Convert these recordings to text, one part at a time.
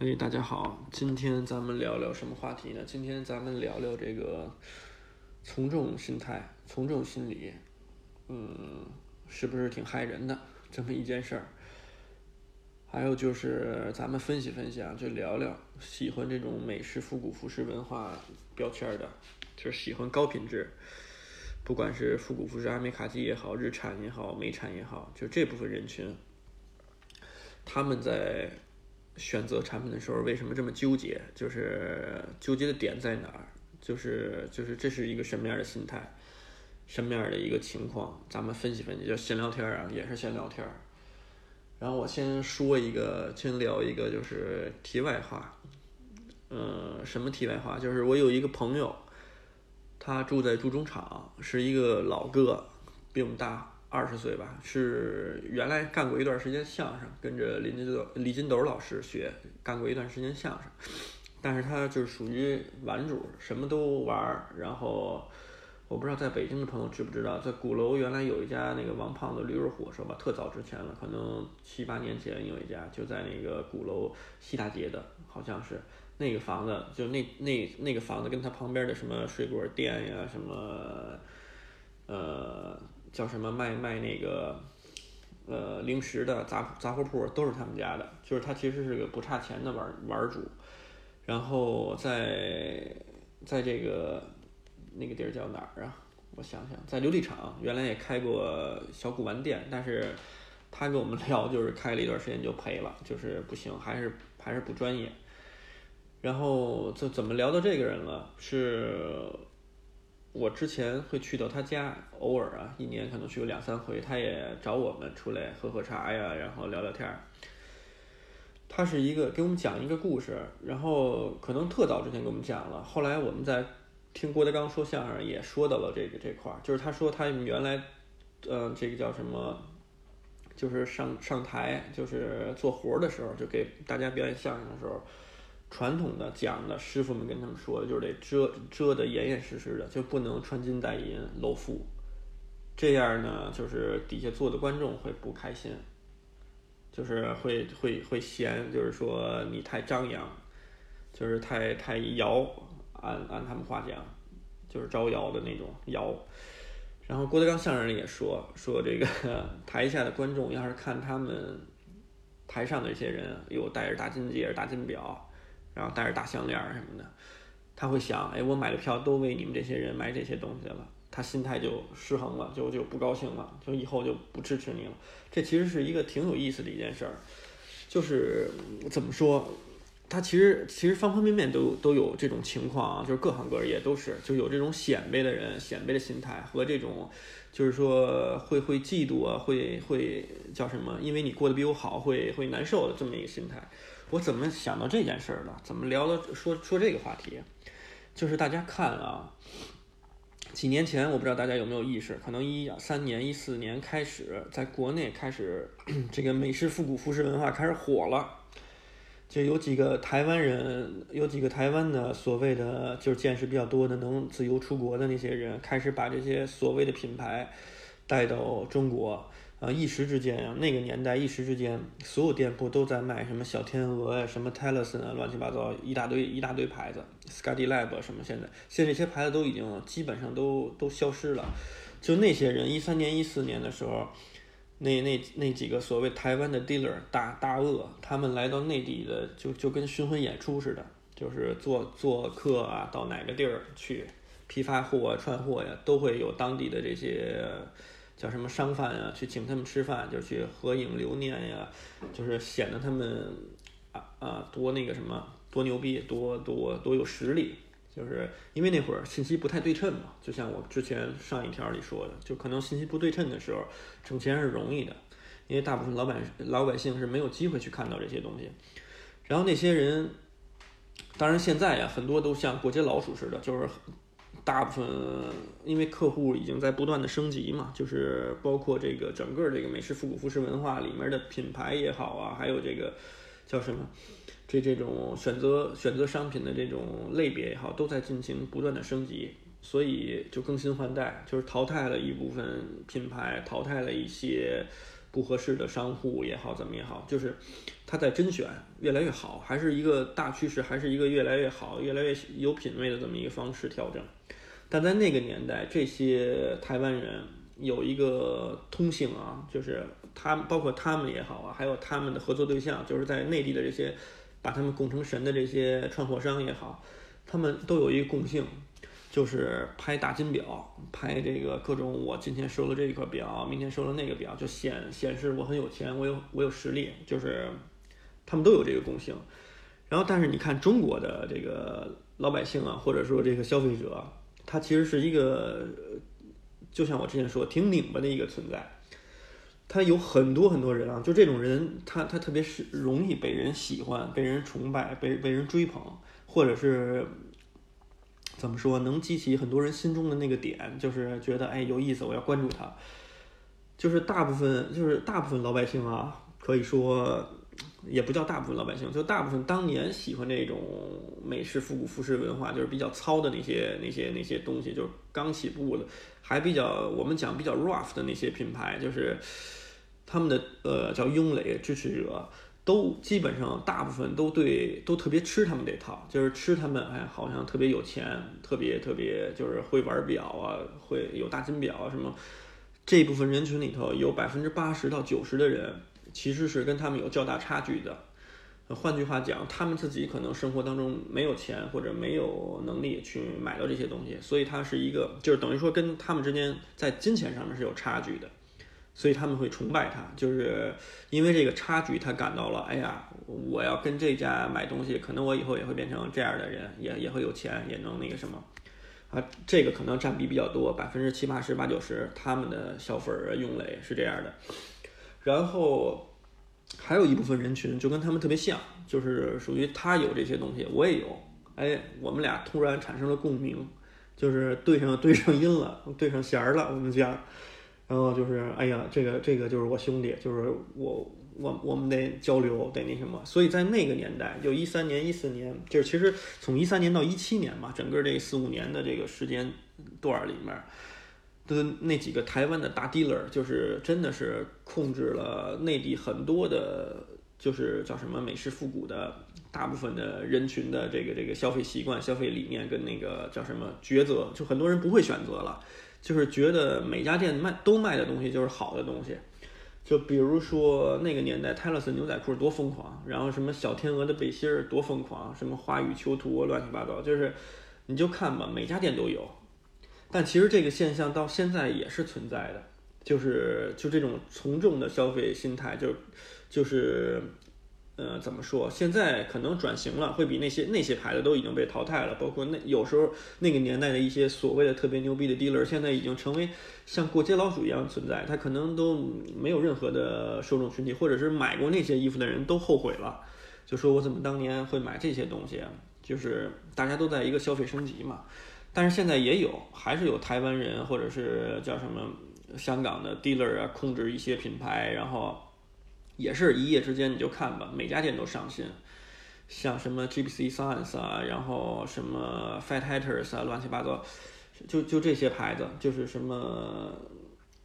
哎，大家好，今天咱们聊聊什么话题呢？今天咱们聊聊这个从众心态、从众心理，嗯，是不是挺害人的这么一件事儿？还有就是咱们分析分析啊，就聊聊喜欢这种美式复古服饰文化标签的，就是喜欢高品质，不管是复古服饰、阿美卡基也好，日产也好，美产也好，就这部分人群，他们在。选择产品的时候为什么这么纠结？就是纠结的点在哪儿？就是就是这是一个什么样的心态，什么样的一个情况？咱们分析分析，就闲聊天啊，也是闲聊天。然后我先说一个，先聊一个，就是题外话。嗯，什么题外话？就是我有一个朋友，他住在铸中厂，是一个老哥，比我们大。二十岁吧，是原来干过一段时间相声，跟着林金斗、李金斗老师学，干过一段时间相声。但是他就是属于玩主，什么都玩。然后我不知道在北京的朋友知不知道，在鼓楼原来有一家那个王胖子驴肉火烧吧，特早之前了，可能七八年前有一家，就在那个鼓楼西大街的，好像是那个房子，就那那那个房子跟他旁边的什么水果店呀，什么呃。叫什么卖卖那个，呃，零食的杂杂货铺都是他们家的，就是他其实是个不差钱的玩玩主，然后在在这个那个地儿叫哪儿啊？我想想，在琉璃厂原来也开过小古玩店，但是他跟我们 聊，就是开了一段时间就赔了，就是不行，还是还是不专业。然后这怎么聊到这个人了？是。我之前会去到他家，偶尔啊，一年可能去个两三回。他也找我们出来喝喝茶呀，然后聊聊天儿。他是一个给我们讲一个故事，然后可能特早之前给我们讲了。后来我们在听郭德纲说相声，也说到了这个这块儿，就是他说他原来，呃，这个叫什么，就是上上台，就是做活儿的时候，就给大家表演相声的时候。传统的讲的师傅们跟他们说就是得遮遮得严严实实的，就不能穿金戴银露富，这样呢，就是底下坐的观众会不开心，就是会会会嫌，就是说你太张扬，就是太太摇，按按他们话讲，就是招摇的那种摇。然后郭德纲相声里也说说这个 台下的观众要是看他们台上的这些人又戴着大金戒指、大金表。然后戴着大项链什么的，他会想：哎，我买的票都为你们这些人买这些东西了，他心态就失衡了，就就不高兴了，就以后就不支持你了。这其实是一个挺有意思的一件事儿，就是怎么说，他其实其实方方面面都都有这种情况啊，就是各行各业都是，就有这种显摆的人，显摆的心态和这种，就是说会会嫉妒啊，会会叫什么？因为你过得比我好，会会难受的这么一个心态。我怎么想到这件事儿了？怎么聊了说说这个话题？就是大家看啊，几年前我不知道大家有没有意识，可能一三年、一四年开始，在国内开始 这个美式复古服饰文化开始火了，就有几个台湾人，有几个台湾的所谓的就是见识比较多的，能自由出国的那些人，开始把这些所谓的品牌带到中国。啊，一时之间呀，那个年代一时之间，所有店铺都在卖什么小天鹅呀，什么 t e l o s 啊，乱七八糟一大堆一大堆牌子 s c u d y Lab 什么，现在现在这些牌子都已经基本上都都消失了。就那些人，一三年、一四年的时候，那那那几个所谓台湾的 dealer 大大鳄，他们来到内地的，就就跟巡回演出似的，就是做做客啊，到哪个地儿去批发货啊、串货呀，都会有当地的这些。叫什么商贩啊？去请他们吃饭，就去合影留念呀，就是显得他们啊啊多那个什么多牛逼，多多多有实力。就是因为那会儿信息不太对称嘛，就像我之前上一条里说的，就可能信息不对称的时候，挣钱是容易的，因为大部分老板老百姓是没有机会去看到这些东西。然后那些人，当然现在呀，很多都像过街老鼠似的，就是。大部分因为客户已经在不断的升级嘛，就是包括这个整个这个美式复古服饰文化里面的品牌也好啊，还有这个叫什么，这这种选择选择商品的这种类别也好，都在进行不断的升级，所以就更新换代，就是淘汰了一部分品牌，淘汰了一些不合适的商户也好，怎么也好，就是他在甄选越来越好，还是一个大趋势，还是一个越来越好、越来越有品位的这么一个方式调整。但在那个年代，这些台湾人有一个通性啊，就是他包括他们也好啊，还有他们的合作对象，就是在内地的这些把他们供成神的这些串货商也好，他们都有一个共性。就是拍大金表，拍这个各种我今天收了这一块表，明天收了那个表，就显显示我很有钱，我有我有实力，就是他们都有这个共性。然后，但是你看中国的这个老百姓啊，或者说这个消费者，他其实是一个，就像我之前说，挺拧巴的一个存在。他有很多很多人啊，就这种人，他他特别是容易被人喜欢、被人崇拜、被被人追捧，或者是。怎么说能激起很多人心中的那个点，就是觉得哎有意思，我要关注他。就是大部分，就是大部分老百姓啊，可以说也不叫大部分老百姓，就大部分当年喜欢这种美式复古服饰文化，就是比较糙的那些那些那些东西，就是刚起步的，还比较我们讲比较 rough 的那些品牌，就是他们的呃叫拥垒支持者。都基本上大部分都对都特别吃他们这套，就是吃他们，哎，好像特别有钱，特别特别就是会玩表啊，会有大金表啊什么。这部分人群里头有百分之八十到九十的人其实是跟他们有较大差距的。换句话讲，他们自己可能生活当中没有钱或者没有能力去买到这些东西，所以他是一个就是等于说跟他们之间在金钱上面是有差距的。所以他们会崇拜他，就是因为这个差距，他感到了，哎呀，我要跟这家买东西，可能我以后也会变成这样的人，也也会有钱，也能那个什么，啊，这个可能占比比较多，百分之七八十、八九十，他们的消费儿用类是这样的。然后还有一部分人群就跟他们特别像，就是属于他有这些东西，我也有，哎，我们俩突然产生了共鸣，就是对上对上音了，对上弦儿了，我们家。然后就是，哎呀，这个这个就是我兄弟，就是我我我们得交流，得那什么。所以在那个年代，就一三年、一四年，就是其实从一三年到一七年嘛，整个这四五年的这个时间段里面的那几个台湾的大 dealer，就是真的是控制了内地很多的，就是叫什么美式复古的大部分的人群的这个这个消费习惯、消费理念跟那个叫什么抉择，就很多人不会选择了。就是觉得每家店卖都卖的东西就是好的东西，就比如说那个年代泰勒斯牛仔裤多疯狂，然后什么小天鹅的背心儿多疯狂，什么花语囚徒乱七八糟，就是你就看吧，每家店都有。但其实这个现象到现在也是存在的，就是就这种从众的消费心态，就就是。呃，怎么说？现在可能转型了，会比那些那些牌子都已经被淘汰了。包括那有时候那个年代的一些所谓的特别牛逼的 dealer，现在已经成为像过街老鼠一样存在。他可能都没有任何的受众群体，或者是买过那些衣服的人都后悔了，就说我怎么当年会买这些东西？就是大家都在一个消费升级嘛。但是现在也有，还是有台湾人或者是叫什么香港的 dealer 啊，控制一些品牌，然后。也是一夜之间，你就看吧，每家店都上新，像什么 GBC Science 啊，然后什么 Fat Hatters 啊，乱七八糟，就就这些牌子，就是什么，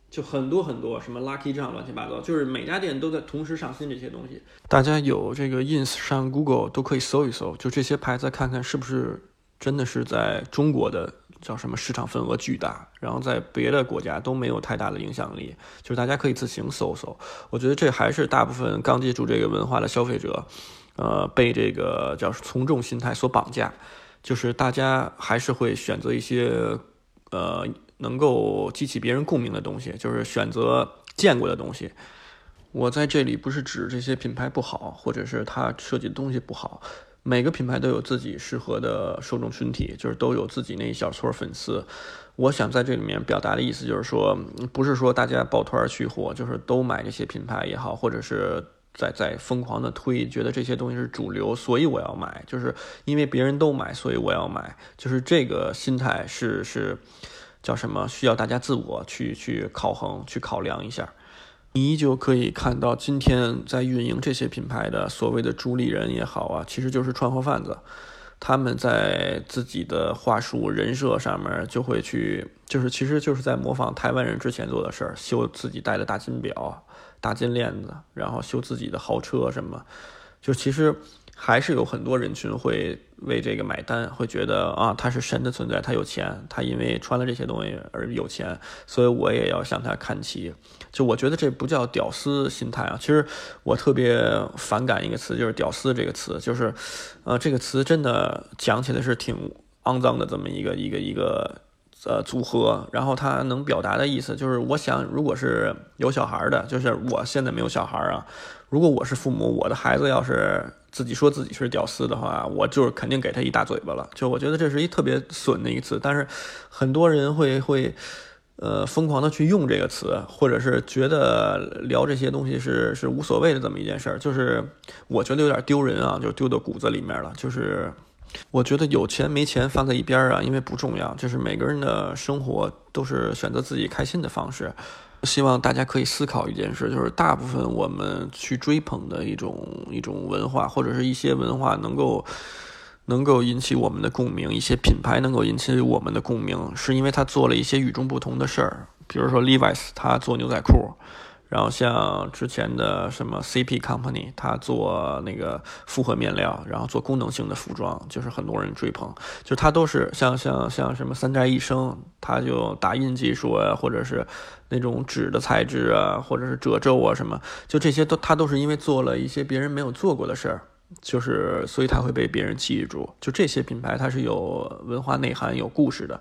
就很多很多，什么 Lucky 这样乱七八糟，就是每家店都在同时上新这些东西。大家有这个 Ins 上 Google 都可以搜一搜，就这些牌子，看看是不是真的是在中国的。叫什么市场份额巨大，然后在别的国家都没有太大的影响力，就是大家可以自行搜搜。我觉得这还是大部分刚接触这个文化的消费者，呃，被这个叫从众心态所绑架，就是大家还是会选择一些呃能够激起别人共鸣的东西，就是选择见过的东西。我在这里不是指这些品牌不好，或者是他设计的东西不好。每个品牌都有自己适合的受众群体，就是都有自己那一小撮粉丝。我想在这里面表达的意思就是说，不是说大家抱团去火，就是都买这些品牌也好，或者是在在疯狂的推，觉得这些东西是主流，所以我要买，就是因为别人都买，所以我要买，就是这个心态是是叫什么？需要大家自我去去考衡、去考量一下。你依旧可以看到，今天在运营这些品牌的所谓的主理人也好啊，其实就是串货贩子。他们在自己的话术、人设上面就会去，就是其实就是在模仿台湾人之前做的事儿，修自己戴的大金表，大金链子，然后修自己的豪车什么，就其实。还是有很多人群会为这个买单，会觉得啊，他是神的存在，他有钱，他因为穿了这些东西而有钱，所以我也要向他看齐。就我觉得这不叫屌丝心态啊，其实我特别反感一个词，就是“屌丝”这个词，就是，呃，这个词真的讲起来是挺肮脏的这么一个一个一个呃组合。然后他能表达的意思就是，我想如果是有小孩的，就是我现在没有小孩啊，如果我是父母，我的孩子要是。自己说自己是屌丝的话，我就是肯定给他一大嘴巴了。就我觉得这是一特别损的一次，但是很多人会会呃疯狂的去用这个词，或者是觉得聊这些东西是是无所谓的这么一件事儿。就是我觉得有点丢人啊，就丢到骨子里面了。就是我觉得有钱没钱放在一边儿啊，因为不重要。就是每个人的生活都是选择自己开心的方式。希望大家可以思考一件事，就是大部分我们去追捧的一种一种文化，或者是一些文化能够能够引起我们的共鸣，一些品牌能够引起我们的共鸣，是因为他做了一些与众不同的事儿，比如说 Levi's，他做牛仔裤。然后像之前的什么 CP Company，他做那个复合面料，然后做功能性的服装，就是很多人追捧。就他都是像像像什么三宅一生，他就打印技术啊，或者是那种纸的材质啊，或者是褶皱啊什么，就这些都他都是因为做了一些别人没有做过的事儿，就是所以他会被别人记住。就这些品牌，它是有文化内涵、有故事的。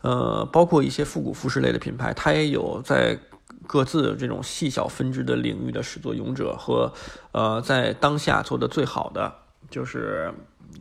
呃，包括一些复古服饰类的品牌，它也有在。各自这种细小分支的领域的始作俑者和，呃，在当下做的最好的，就是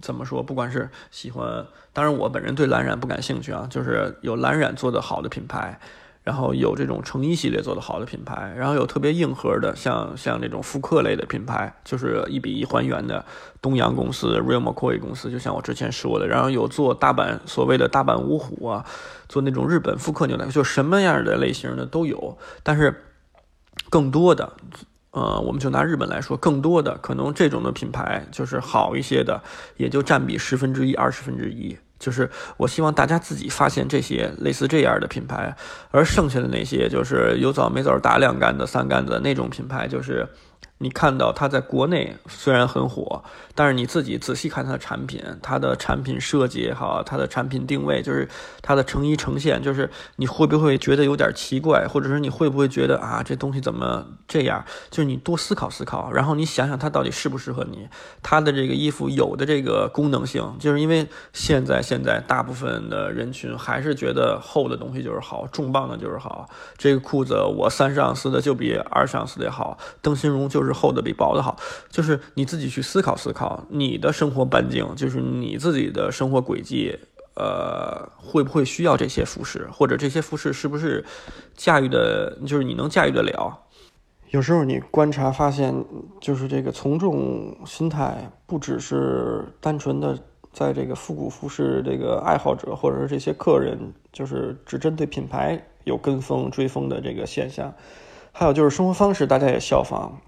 怎么说？不管是喜欢，当然我本人对蓝染不感兴趣啊，就是有蓝染做的好的品牌。然后有这种成衣系列做的好的品牌，然后有特别硬核的，像像这种复刻类的品牌，就是一比一还原的东洋公司、Real McCoy 公司，就像我之前说的。然后有做大阪所谓的大阪五虎啊，做那种日本复刻牛奶，就什么样的类型的都有。但是更多的，呃，我们就拿日本来说，更多的可能这种的品牌就是好一些的，也就占比十分之一、二十分之一。就是我希望大家自己发现这些类似这样的品牌，而剩下的那些就是有枣没枣打两竿子三竿子那种品牌，就是。你看到它在国内虽然很火，但是你自己仔细看它的产品，它的产品设计也好，它的产品定位，就是它的成衣呈现，就是你会不会觉得有点奇怪，或者是你会不会觉得啊，这东西怎么这样？就是你多思考思考，然后你想想它到底适不适合你。它的这个衣服有的这个功能性，就是因为现在现在大部分的人群还是觉得厚的东西就是好，重磅的就是好。这个裤子我三十盎司的就比二十盎司的好，灯芯绒就是。厚的比薄的好，就是你自己去思考思考，你的生活半径，就是你自己的生活轨迹，呃，会不会需要这些服饰，或者这些服饰是不是驾驭的，就是你能驾驭得了？有时候你观察发现，就是这个从众心态，不只是单纯的在这个复古服饰这个爱好者，或者是这些客人，就是只针对品牌有跟风追风的这个现象，还有就是生活方式，大家也效仿。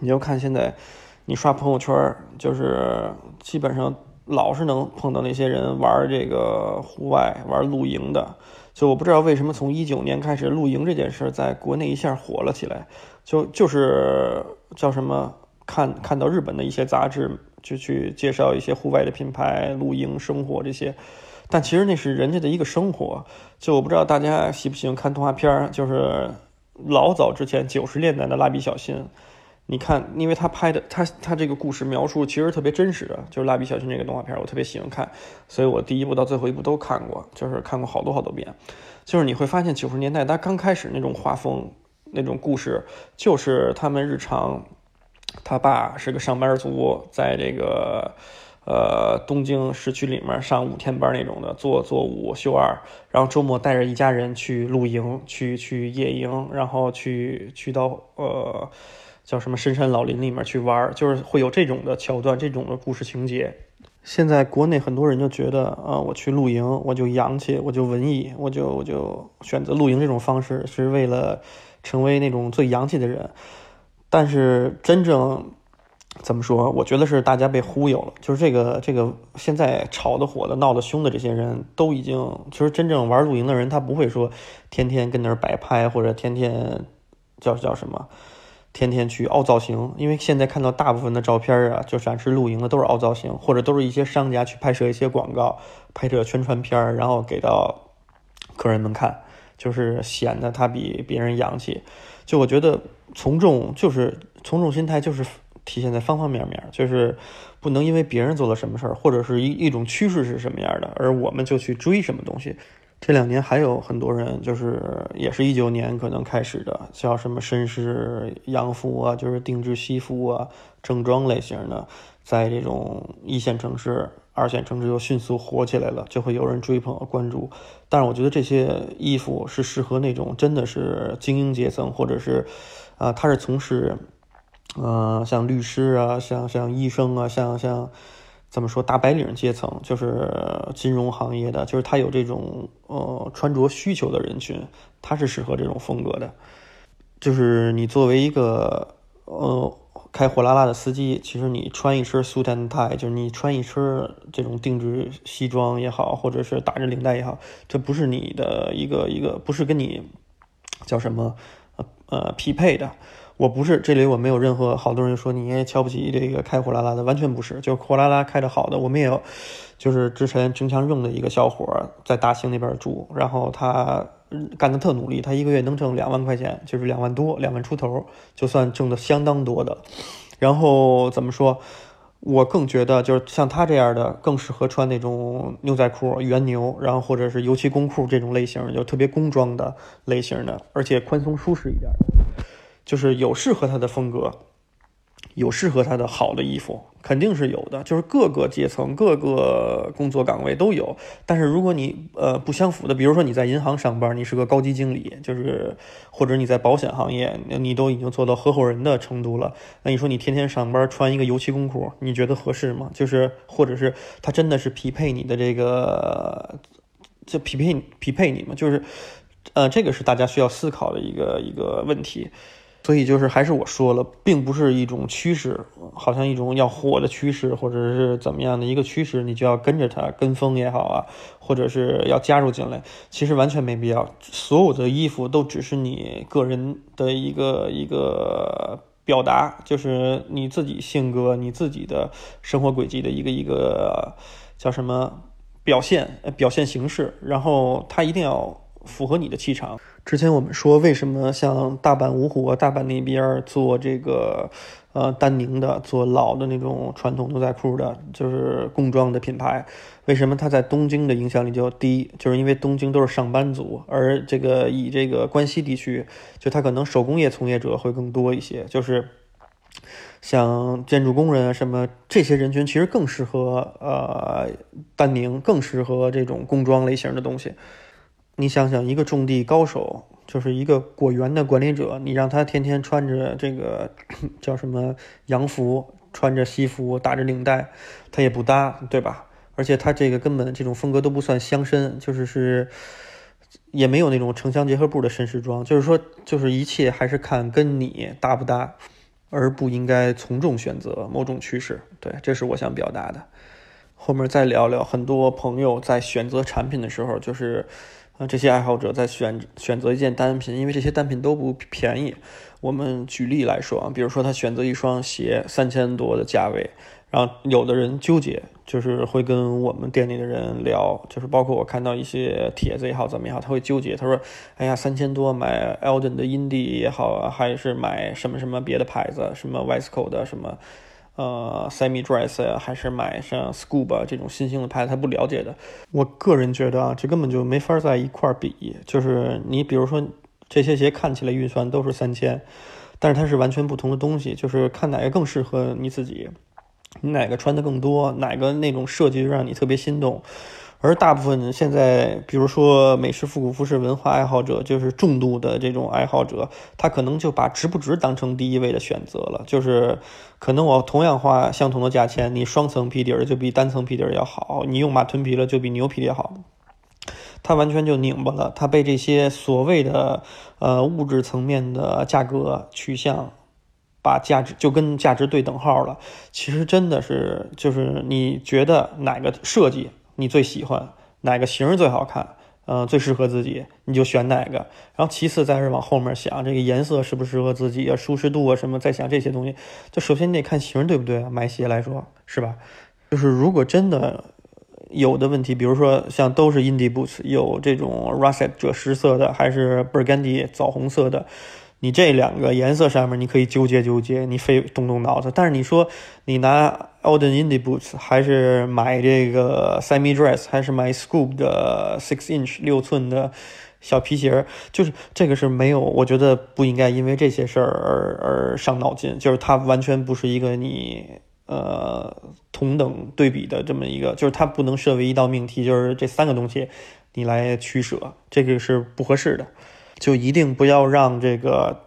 你就看现在，你刷朋友圈，就是基本上老是能碰到那些人玩这个户外、玩露营的。就我不知道为什么从一九年开始，露营这件事在国内一下火了起来。就就是叫什么，看看到日本的一些杂志，就去介绍一些户外的品牌、露营生活这些。但其实那是人家的一个生活。就我不知道大家喜不喜欢看动画片就是老早之前九十年代的蜡笔小新。你看，因为他拍的，他他这个故事描述其实特别真实的，就是蜡笔小新这个动画片，我特别喜欢看，所以我第一部到最后一部都看过，就是看过好多好多遍。就是你会发现九十年代他刚开始那种画风，那种故事，就是他们日常，他爸是个上班族，在这个呃东京市区里面上五天班那种的，做做五休二，然后周末带着一家人去露营，去去野营，然后去去到呃。叫什么深山老林里面去玩，就是会有这种的桥段，这种的故事情节。现在国内很多人就觉得啊，我去露营，我就洋气，我就文艺，我就我就选择露营这种方式，是为了成为那种最洋气的人。但是真正怎么说？我觉得是大家被忽悠了。就是这个这个现在炒的火的、闹得凶的这些人都已经，其实真正玩露营的人，他不会说天天跟那儿摆拍，或者天天叫叫什么。天天去凹造型，因为现在看到大部分的照片啊，就展示露营的都是凹造型，或者都是一些商家去拍摄一些广告、拍摄宣传片儿，然后给到客人们看，就是显得他比别人洋气。就我觉得从众就是从众心态，就是体现在方方面面，就是不能因为别人做了什么事儿，或者是一一种趋势是什么样的，而我们就去追什么东西。这两年还有很多人，就是也是一九年可能开始的，叫什么绅士洋服啊，就是定制西服啊，正装类型的，在这种一线城市、二线城市又迅速火起来了，就会有人追捧和关注。但是我觉得这些衣服是适合那种真的是精英阶层，或者是啊，他是从事，呃，像律师啊，像像医生啊，像像。怎么说？大白领阶层就是金融行业的，就是他有这种呃穿着需求的人群，他是适合这种风格的。就是你作为一个呃开货拉拉的司机，其实你穿一身 suit and tie，就是你穿一身这种定制西装也好，或者是打着领带也好，这不是你的一个一个，不是跟你叫什么呃呃匹配的。我不是这里，我没有任何好多人说你也瞧不起这个开货拉拉的，完全不是，就货拉拉开的好的，我们也有，就是之前经常用的一个小伙在大兴那边住，然后他干的特努力，他一个月能挣两万块钱，就是两万多，两万出头，就算挣的相当多的。然后怎么说？我更觉得就是像他这样的，更适合穿那种牛仔裤、原牛，然后或者是油漆工裤这种类型，就特别工装的类型的，而且宽松舒适一点的。就是有适合他的风格，有适合他的好的衣服，肯定是有的。就是各个阶层、各个工作岗位都有。但是如果你呃不相符的，比如说你在银行上班，你是个高级经理，就是或者你在保险行业，你都已经做到合伙人的程度了，那你说你天天上班穿一个油漆工裤，你觉得合适吗？就是或者是他真的是匹配你的这个，就匹配匹配你吗？就是呃，这个是大家需要思考的一个一个问题。所以就是还是我说了，并不是一种趋势，好像一种要火的趋势，或者是怎么样的一个趋势，你就要跟着它跟风也好啊，或者是要加入进来，其实完全没必要。所有的衣服都只是你个人的一个一个表达，就是你自己性格、你自己的生活轨迹的一个一个叫什么表现表现形式，然后它一定要符合你的气场。之前我们说，为什么像大阪芜湖、大阪那边做这个，呃，丹宁的，做老的那种传统牛仔裤的，就是工装的品牌，为什么它在东京的影响力就低？就是因为东京都是上班族，而这个以这个关西地区，就它可能手工业从业者会更多一些，就是像建筑工人啊什么这些人群，其实更适合呃丹宁，更适合这种工装类型的东西。你想想，一个种地高手，就是一个果园的管理者，你让他天天穿着这个叫什么洋服，穿着西服，打着领带，他也不搭，对吧？而且他这个根本这种风格都不算乡绅，就是是也没有那种城乡结合部的绅士装，就是说，就是一切还是看跟你搭不搭，而不应该从众选择某种趋势。对，这是我想表达的。后面再聊聊，很多朋友在选择产品的时候，就是。这些爱好者在选选择一件单品，因为这些单品都不便宜。我们举例来说啊，比如说他选择一双鞋，三千多的价位，然后有的人纠结，就是会跟我们店里的人聊，就是包括我看到一些帖子也好，怎么也好，他会纠结，他说：“哎呀，三千多买 Elden 的 Indie 也好，还是买什么什么别的牌子，什么 WESCO 的什么。”呃，semi dress 呀，还是买像 scuba 这种新兴的牌子，他不了解的。我个人觉得啊，这根本就没法在一块儿比。就是你比如说，这些鞋看起来预算都是三千，但是它是完全不同的东西。就是看哪个更适合你自己，你哪个穿的更多，哪个那种设计让你特别心动。而大部分现在，比如说美式复古服饰文化爱好者，就是重度的这种爱好者，他可能就把值不值当成第一位的选择了。就是可能我同样花相同的价钱，你双层皮底儿就比单层皮底儿要好，你用马臀皮了就比牛皮的好。他完全就拧巴了，他被这些所谓的呃物质层面的价格取向，把价值就跟价值对等号了。其实真的是，就是你觉得哪个设计？你最喜欢哪个型最好看？呃，最适合自己，你就选哪个。然后其次再是往后面想，这个颜色适不适合自己啊，舒适度啊什么，再想这些东西。就首先你得看型对不对？买鞋来说是吧？就是如果真的有的问题，比如说像都是 Indie Boots，有这种 Russet 赭石色的，还是 Burgundy 枣红色的。你这两个颜色上面，你可以纠结纠结，你非动动脑子。但是你说你拿 Olden Indie Boots，还是买这个 Semi Dress，还是买 Scoop 的 Six Inch 六寸的小皮鞋，就是这个是没有，我觉得不应该因为这些事儿而而伤脑筋。就是它完全不是一个你呃同等对比的这么一个，就是它不能设为一道命题，就是这三个东西你来取舍，这个是不合适的。就一定不要让这个，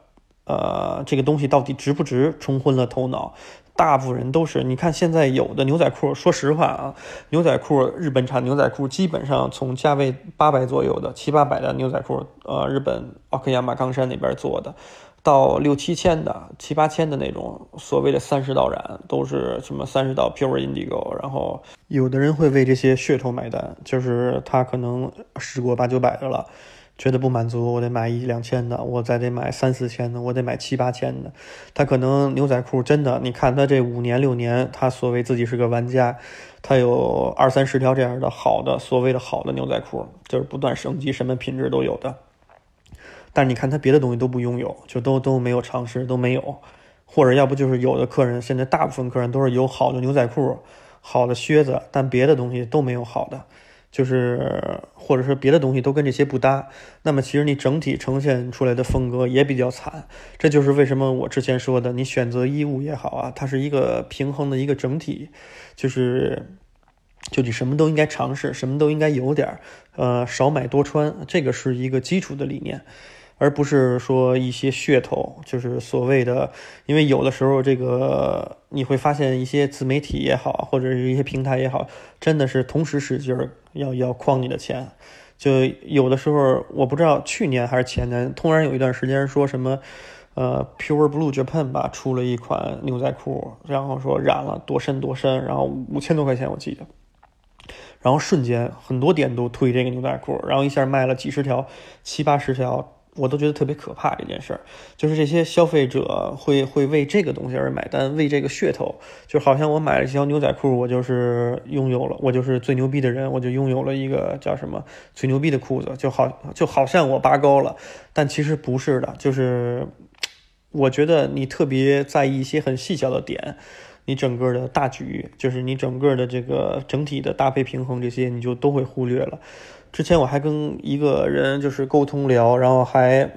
呃，这个东西到底值不值冲昏了头脑。大部分人都是，你看现在有的牛仔裤，说实话啊，牛仔裤日本产牛仔裤基本上从价位八百左右的七八百的牛仔裤，呃，日本奥克亚马冈山那边做的，到六七千的、七八千的那种所谓的三十道染，都是什么三十道 pure indigo，然后有的人会为这些噱头买单，就是他可能试过八九百的了。觉得不满足，我得买一两千的，我再得买三四千的，我得买七八千的。他可能牛仔裤真的，你看他这五年六年，他所谓自己是个玩家，他有二三十条这样的好的所谓的好的牛仔裤，就是不断升级，什么品质都有的。但你看他别的东西都不拥有，就都都没有尝试，都没有，或者要不就是有的客人，现在大部分客人都是有好的牛仔裤、好的靴子，但别的东西都没有好的。就是，或者是别的东西都跟这些不搭，那么其实你整体呈现出来的风格也比较惨。这就是为什么我之前说的，你选择衣物也好啊，它是一个平衡的一个整体，就是，就你什么都应该尝试，什么都应该有点儿，呃，少买多穿，这个是一个基础的理念。而不是说一些噱头，就是所谓的，因为有的时候这个你会发现一些自媒体也好，或者是一些平台也好，真的是同时使劲儿要要诓你的钱。就有的时候，我不知道去年还是前年，突然有一段时间说什么，呃，Pure Blue Japan 吧出了一款牛仔裤，然后说染了多深多深，然后五千多块钱我记得，然后瞬间很多店都推这个牛仔裤，然后一下卖了几十条、七八十条。我都觉得特别可怕这件事儿，就是这些消费者会会为这个东西而买单，为这个噱头，就好像我买了一条牛仔裤，我就是拥有了，我就是最牛逼的人，我就拥有了一个叫什么最牛逼的裤子，就好就好像我拔高了，但其实不是的，就是我觉得你特别在意一些很细小的点，你整个的大局，就是你整个的这个整体的搭配平衡这些，你就都会忽略了。之前我还跟一个人就是沟通聊，然后还，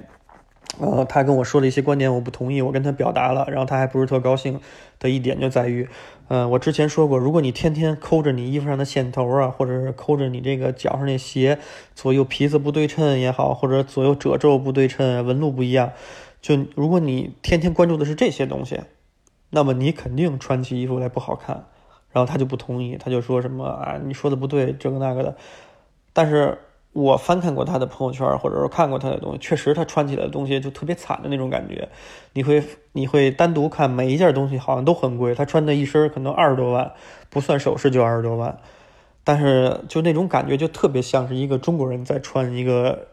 呃，他跟我说了一些观点，我不同意，我跟他表达了，然后他还不是特高兴的一点就在于，呃，我之前说过，如果你天天抠着你衣服上的线头啊，或者是抠着你这个脚上那鞋左右皮子不对称也好，或者左右褶皱不对称、纹路不一样，就如果你天天关注的是这些东西，那么你肯定穿起衣服来不好看。然后他就不同意，他就说什么啊，你说的不对，这个那个的。但是我翻看过他的朋友圈，或者说看过他的东西，确实他穿起来的东西就特别惨的那种感觉。你会你会单独看每一件东西，好像都很贵。他穿的一身可能二十多万，不算首饰就二十多万。但是就那种感觉，就特别像是一个中国人在穿一个。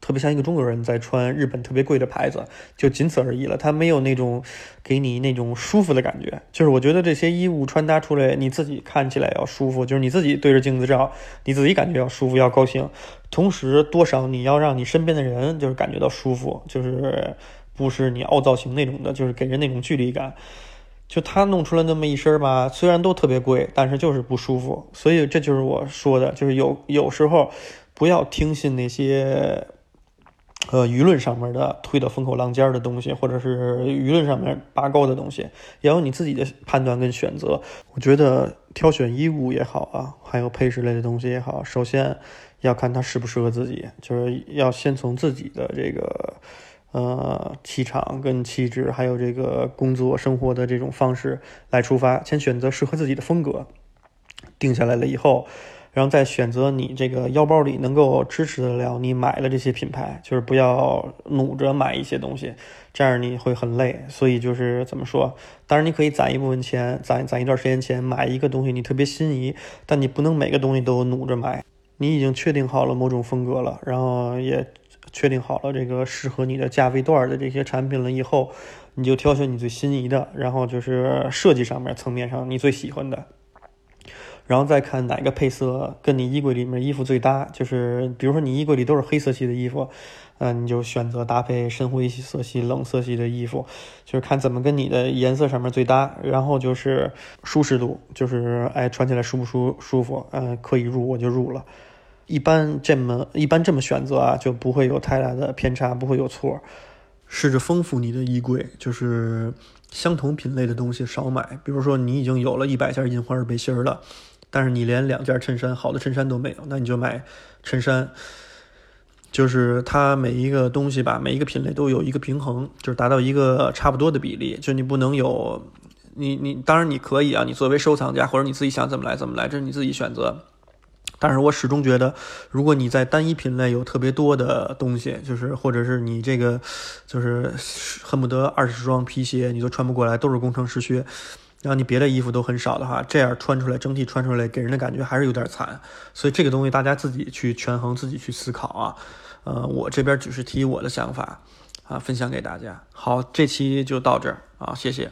特别像一个中国人在穿日本特别贵的牌子，就仅此而已了。他没有那种给你那种舒服的感觉。就是我觉得这些衣物穿搭出来，你自己看起来要舒服，就是你自己对着镜子照，你自己感觉要舒服、要高兴。同时，多少你要让你身边的人就是感觉到舒服，就是不是你凹造型那种的，就是给人那种距离感。就他弄出来那么一身吧，虽然都特别贵，但是就是不舒服。所以这就是我说的，就是有有时候不要听信那些。呃，舆论上面的推的风口浪尖的东西，或者是舆论上面拔高的东西，也有你自己的判断跟选择。我觉得挑选衣物也好啊，还有配饰类的东西也好，首先要看它适不适合自己，就是要先从自己的这个呃气场跟气质，还有这个工作生活的这种方式来出发，先选择适合自己的风格，定下来了以后。然后再选择你这个腰包里能够支持得了你买的这些品牌，就是不要努着买一些东西，这样你会很累。所以就是怎么说？当然你可以攒一部分钱，攒攒一段时间钱买一个东西，你特别心仪，但你不能每个东西都努着买。你已经确定好了某种风格了，然后也确定好了这个适合你的价位段的这些产品了以后，你就挑选你最心仪的，然后就是设计上面层面上你最喜欢的。然后再看哪个配色跟你衣柜里面衣服最搭，就是比如说你衣柜里都是黑色系的衣服，嗯，你就选择搭配深灰色系、冷色系的衣服，就是看怎么跟你的颜色上面最搭。然后就是舒适度，就是哎穿起来舒不舒舒服，嗯，可以入我就入了。一般这么一般这么选择啊，就不会有太大的偏差，不会有错。试着丰富你的衣柜，就是相同品类的东西少买。比如说你已经有了一百件印花儿背心儿了。但是你连两件衬衫好的衬衫都没有，那你就买衬衫。就是它每一个东西吧，每一个品类都有一个平衡，就是达到一个差不多的比例。就你不能有，你你当然你可以啊，你作为收藏家或者你自己想怎么来怎么来，这是你自己选择。但是我始终觉得，如果你在单一品类有特别多的东西，就是或者是你这个就是恨不得二十双皮鞋你都穿不过来，都是工程师靴。然后你别的衣服都很少的话，这样穿出来整体穿出来给人的感觉还是有点惨，所以这个东西大家自己去权衡，自己去思考啊。呃，我这边只是提我的想法啊，分享给大家。好，这期就到这儿啊，谢谢。